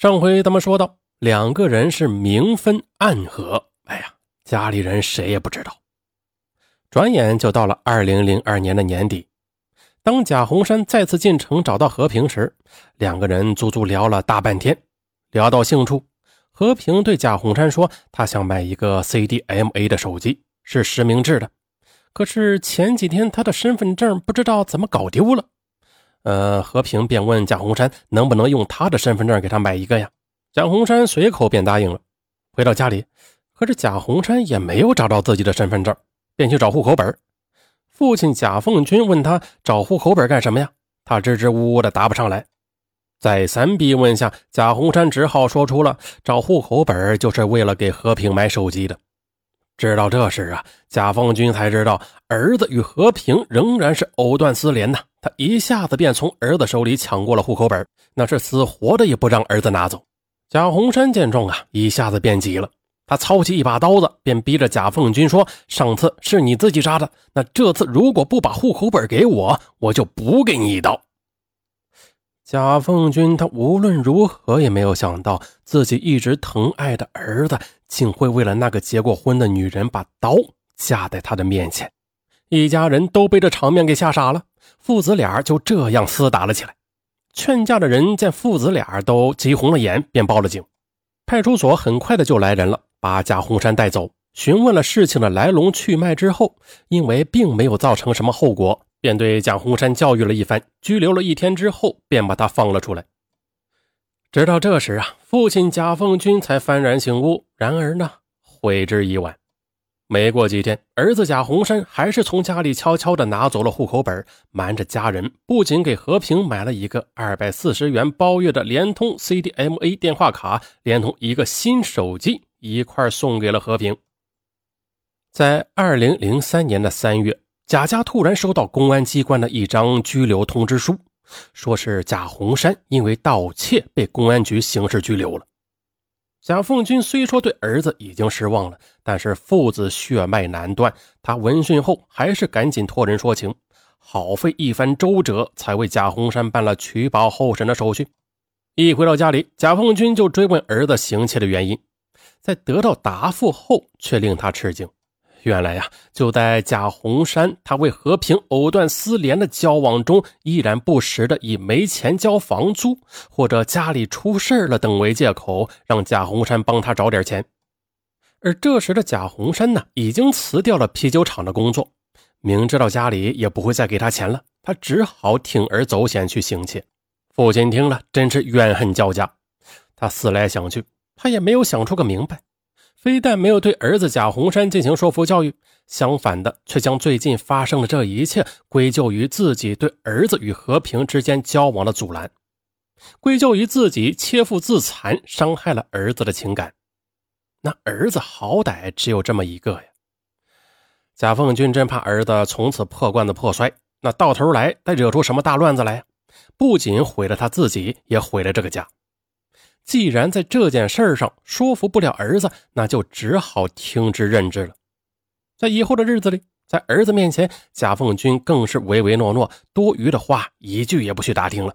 上回咱们说到，两个人是明分暗合，哎呀，家里人谁也不知道。转眼就到了二零零二年的年底，当贾洪山再次进城找到和平时，两个人足足聊了大半天。聊到兴处，和平对贾洪山说：“他想买一个 CDMA 的手机，是实名制的。可是前几天他的身份证不知道怎么搞丢了。”呃，和平便问贾洪山能不能用他的身份证给他买一个呀？贾洪山随口便答应了。回到家里，可是贾洪山也没有找到自己的身份证。便去找户口本。父亲贾凤军问他找户口本干什么呀？他支支吾吾的答不上来。再三逼问下，贾洪山只好说出了找户口本就是为了给和平买手机的。知道这事啊，贾凤军才知道儿子与和平仍然是藕断丝连呐。他一下子便从儿子手里抢过了户口本，那是死活的也不让儿子拿走。贾洪山见状啊，一下子变急了。他操起一把刀子，便逼着贾凤军说：“上次是你自己杀的，那这次如果不把户口本给我，我就补给你一刀。”贾凤军他无论如何也没有想到，自己一直疼爱的儿子，竟会为了那个结过婚的女人把刀架在他的面前。一家人都被这场面给吓傻了，父子俩就这样厮打了起来。劝架的人见父子俩都急红了眼，便报了警。派出所很快的就来人了。把贾洪山带走，询问了事情的来龙去脉之后，因为并没有造成什么后果，便对贾洪山教育了一番，拘留了一天之后，便把他放了出来。直到这时啊，父亲贾凤军才幡然醒悟，然而呢，悔之已晚。没过几天，儿子贾洪山还是从家里悄悄地拿走了户口本，瞒着家人，不仅给和平买了一个二百四十元包月的联通 CDMA 电话卡，连同一个新手机。一块送给了和平。在二零零三年的三月，贾家突然收到公安机关的一张拘留通知书，说是贾洪山因为盗窃被公安局刑事拘留了。贾凤军虽说对儿子已经失望了，但是父子血脉难断，他闻讯后还是赶紧托人说情，好费一番周折，才为贾洪山办了取保候审的手续。一回到家里，贾凤军就追问儿子行窃的原因。在得到答复后，却令他吃惊。原来呀，就在贾洪山他为和平藕断丝连的交往中，依然不时的以没钱交房租或者家里出事了等为借口，让贾洪山帮他找点钱。而这时的贾洪山呢，已经辞掉了啤酒厂的工作，明知道家里也不会再给他钱了，他只好铤而走险去行窃。父亲听了，真是怨恨交加。他思来想去。他也没有想出个明白，非但没有对儿子贾洪山进行说服教育，相反的，却将最近发生的这一切归咎于自己对儿子与和平之间交往的阻拦，归咎于自己切腹自残，伤害了儿子的情感。那儿子好歹只有这么一个呀！贾凤军真怕儿子从此破罐子破摔，那到头来再惹出什么大乱子来，不仅毁了他自己，也毁了这个家。既然在这件事上说服不了儿子，那就只好听之任之了。在以后的日子里，在儿子面前，贾凤军更是唯唯诺诺，多余的话一句也不去打听了。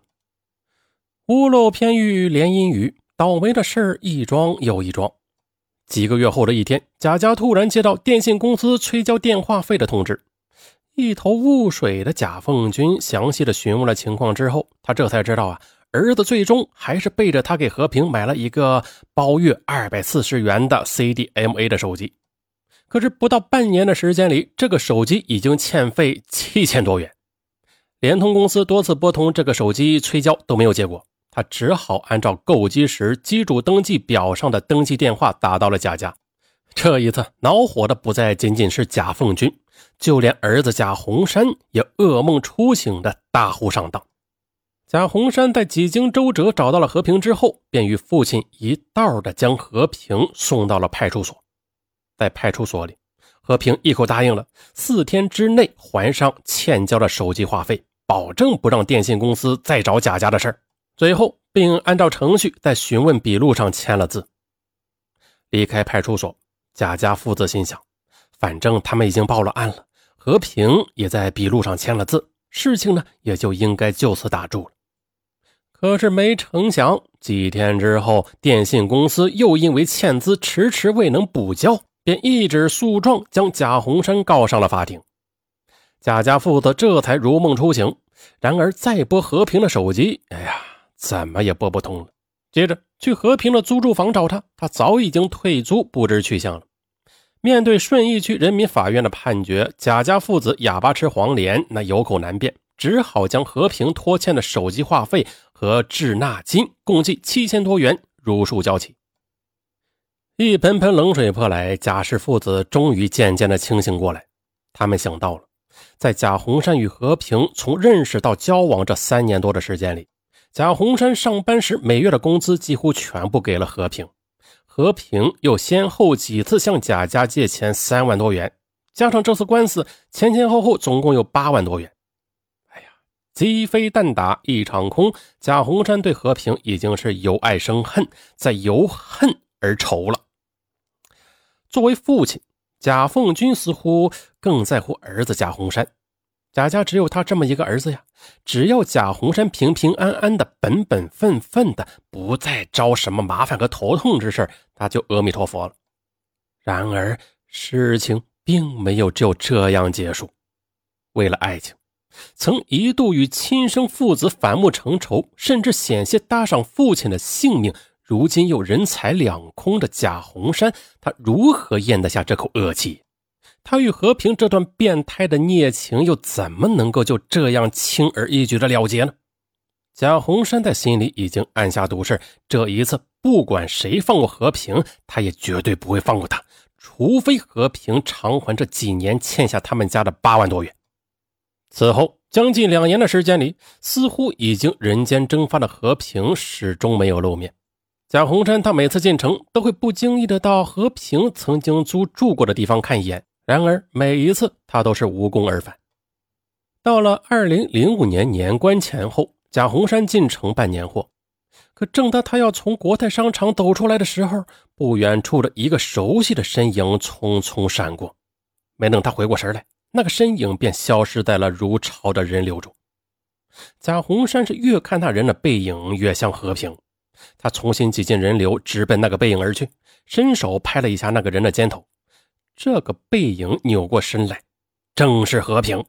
屋漏偏遇连阴雨，倒霉的事一桩又一桩。几个月后的一天，贾家突然接到电信公司催交电话费的通知，一头雾水的贾凤军详细的询问了情况之后，他这才知道啊。儿子最终还是背着他给和平买了一个包月二百四十元的 CDMA 的手机，可是不到半年的时间里，这个手机已经欠费七千多元。联通公司多次拨通这个手机催交都没有结果，他只好按照购机时机主登记表上的登记电话打到了贾家。这一次恼火的不再仅仅是贾凤军，就连儿子贾洪山也噩梦初醒的大呼上当。贾洪山在几经周折找到了和平之后，便与父亲一道的将和平送到了派出所。在派出所里，和平一口答应了四天之内还上欠交的手机话费，保证不让电信公司再找贾家的事儿。最后，并按照程序在询问笔录上签了字。离开派出所，贾家父子心想：反正他们已经报了案了，和平也在笔录上签了字，事情呢也就应该就此打住了。可是没成想，几天之后，电信公司又因为欠资迟迟未能补交，便一纸诉状将贾洪山告上了法庭。贾家父子这才如梦初醒。然而再拨和平的手机，哎呀，怎么也拨不通了。接着去和平的租住房找他，他早已经退租，不知去向了。面对顺义区人民法院的判决，贾家父子哑巴吃黄连，那有口难辩，只好将和平拖欠的手机话费和滞纳金共计七千多元如数交齐。一盆盆冷水泼来，贾氏父子终于渐渐的清醒过来。他们想到了，在贾洪山与和平从认识到交往这三年多的时间里。贾洪山上班时每月的工资几乎全部给了和平，和平又先后几次向贾家借钱三万多元，加上这次官司，前前后后总共有八万多元。鸡飞蛋打一场空，贾洪山对和平已经是由爱生恨，再由恨而仇了。作为父亲，贾凤军似乎更在乎儿子贾洪山。贾家只有他这么一个儿子呀，只要贾洪山平平安安的、本本分分的，不再招什么麻烦和头痛之事他就阿弥陀佛了。然而事情并没有就这样结束。为了爱情，曾一度与亲生父子反目成仇，甚至险些搭上父亲的性命，如今又人财两空的贾洪山，他如何咽得下这口恶气？他与和平这段变态的孽情，又怎么能够就这样轻而易举的了结呢？贾洪山在心里已经暗下毒誓，这一次不管谁放过和平，他也绝对不会放过他，除非和平偿还这几年欠下他们家的八万多元。此后将近两年的时间里，似乎已经人间蒸发的和平始终没有露面。贾洪山他每次进城，都会不经意的到和平曾经租住过的地方看一眼。然而每一次他都是无功而返。到了二零零五年年关前后，贾洪山进城办年货，可正当他要从国泰商场走出来的时候，不远处的一个熟悉的身影匆匆闪过。没等他回过神来，那个身影便消失在了如潮的人流中。贾红山是越看那人的背影越像和平，他重新挤进人流，直奔那个背影而去，伸手拍了一下那个人的肩头。这个背影扭过身来，正是和平。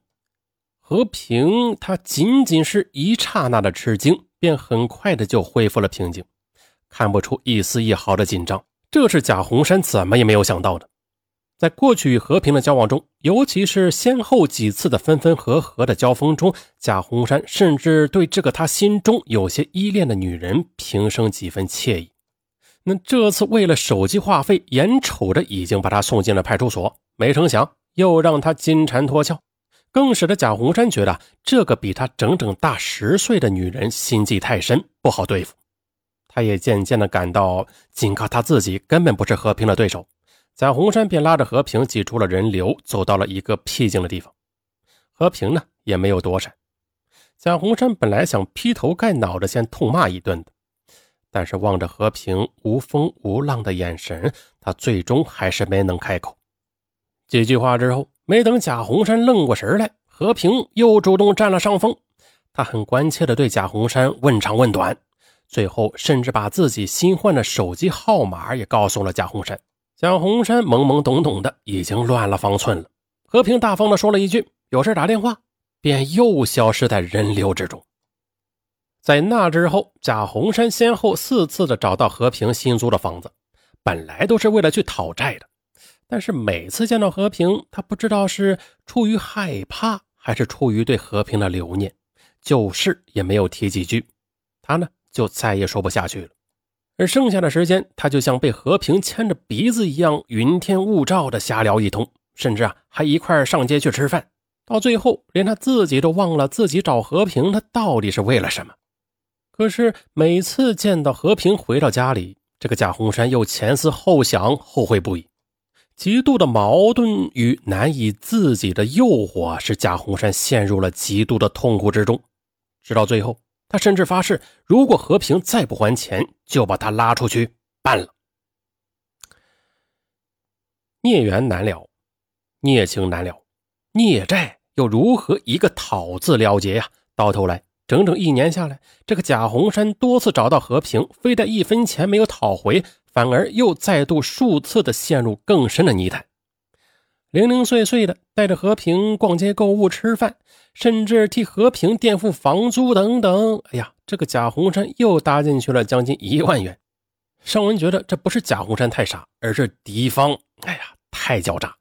和平，他仅仅是一刹那的吃惊，便很快的就恢复了平静，看不出一丝一毫的紧张。这是贾红山怎么也没有想到的。在过去与和平的交往中，尤其是先后几次的分分合合的交锋中，贾洪山甚至对这个他心中有些依恋的女人平生几分惬意。那这次为了手机话费，眼瞅着已经把他送进了派出所，没成想又让他金蝉脱壳，更使得贾洪山觉得这个比他整整大十岁的女人心计太深，不好对付。他也渐渐的感到，仅靠他自己根本不是和平的对手。贾洪山便拉着和平挤出了人流，走到了一个僻静的地方。和平呢也没有躲闪。贾洪山本来想劈头盖脑的先痛骂一顿的。但是望着和平无风无浪的眼神，他最终还是没能开口。几句话之后，没等贾洪山愣过神来，和平又主动占了上风。他很关切地对贾洪山问长问短，最后甚至把自己新换的手机号码也告诉了贾洪山。贾洪山懵懵懂懂的，已经乱了方寸了。和平大方的说了一句：“有事打电话”，便又消失在人流之中。在那之后，贾洪山先后四次的找到和平新租的房子，本来都是为了去讨债的，但是每次见到和平，他不知道是出于害怕，还是出于对和平的留念，就是也没有提几句，他呢就再也说不下去了。而剩下的时间，他就像被和平牵着鼻子一样，云天雾罩的瞎聊一通，甚至啊还一块上街去吃饭，到最后连他自己都忘了自己找和平，他到底是为了什么。可是每次见到和平回到家里，这个贾洪山又前思后想，后悔不已。极度的矛盾与难以自己的诱惑，使贾洪山陷入了极度的痛苦之中。直到最后，他甚至发誓，如果和平再不还钱，就把他拉出去办了。孽缘难了，孽情难了，孽债又如何一个讨字了结呀？到头来。整整一年下来，这个贾洪山多次找到和平，非但一分钱没有讨回，反而又再度数次的陷入更深的泥潭。零零碎碎的带着和平逛街购物、吃饭，甚至替和平垫付房租等等。哎呀，这个贾洪山又搭进去了将近一万元。尚文觉得这不是贾洪山太傻，而是敌方，哎呀，太狡诈。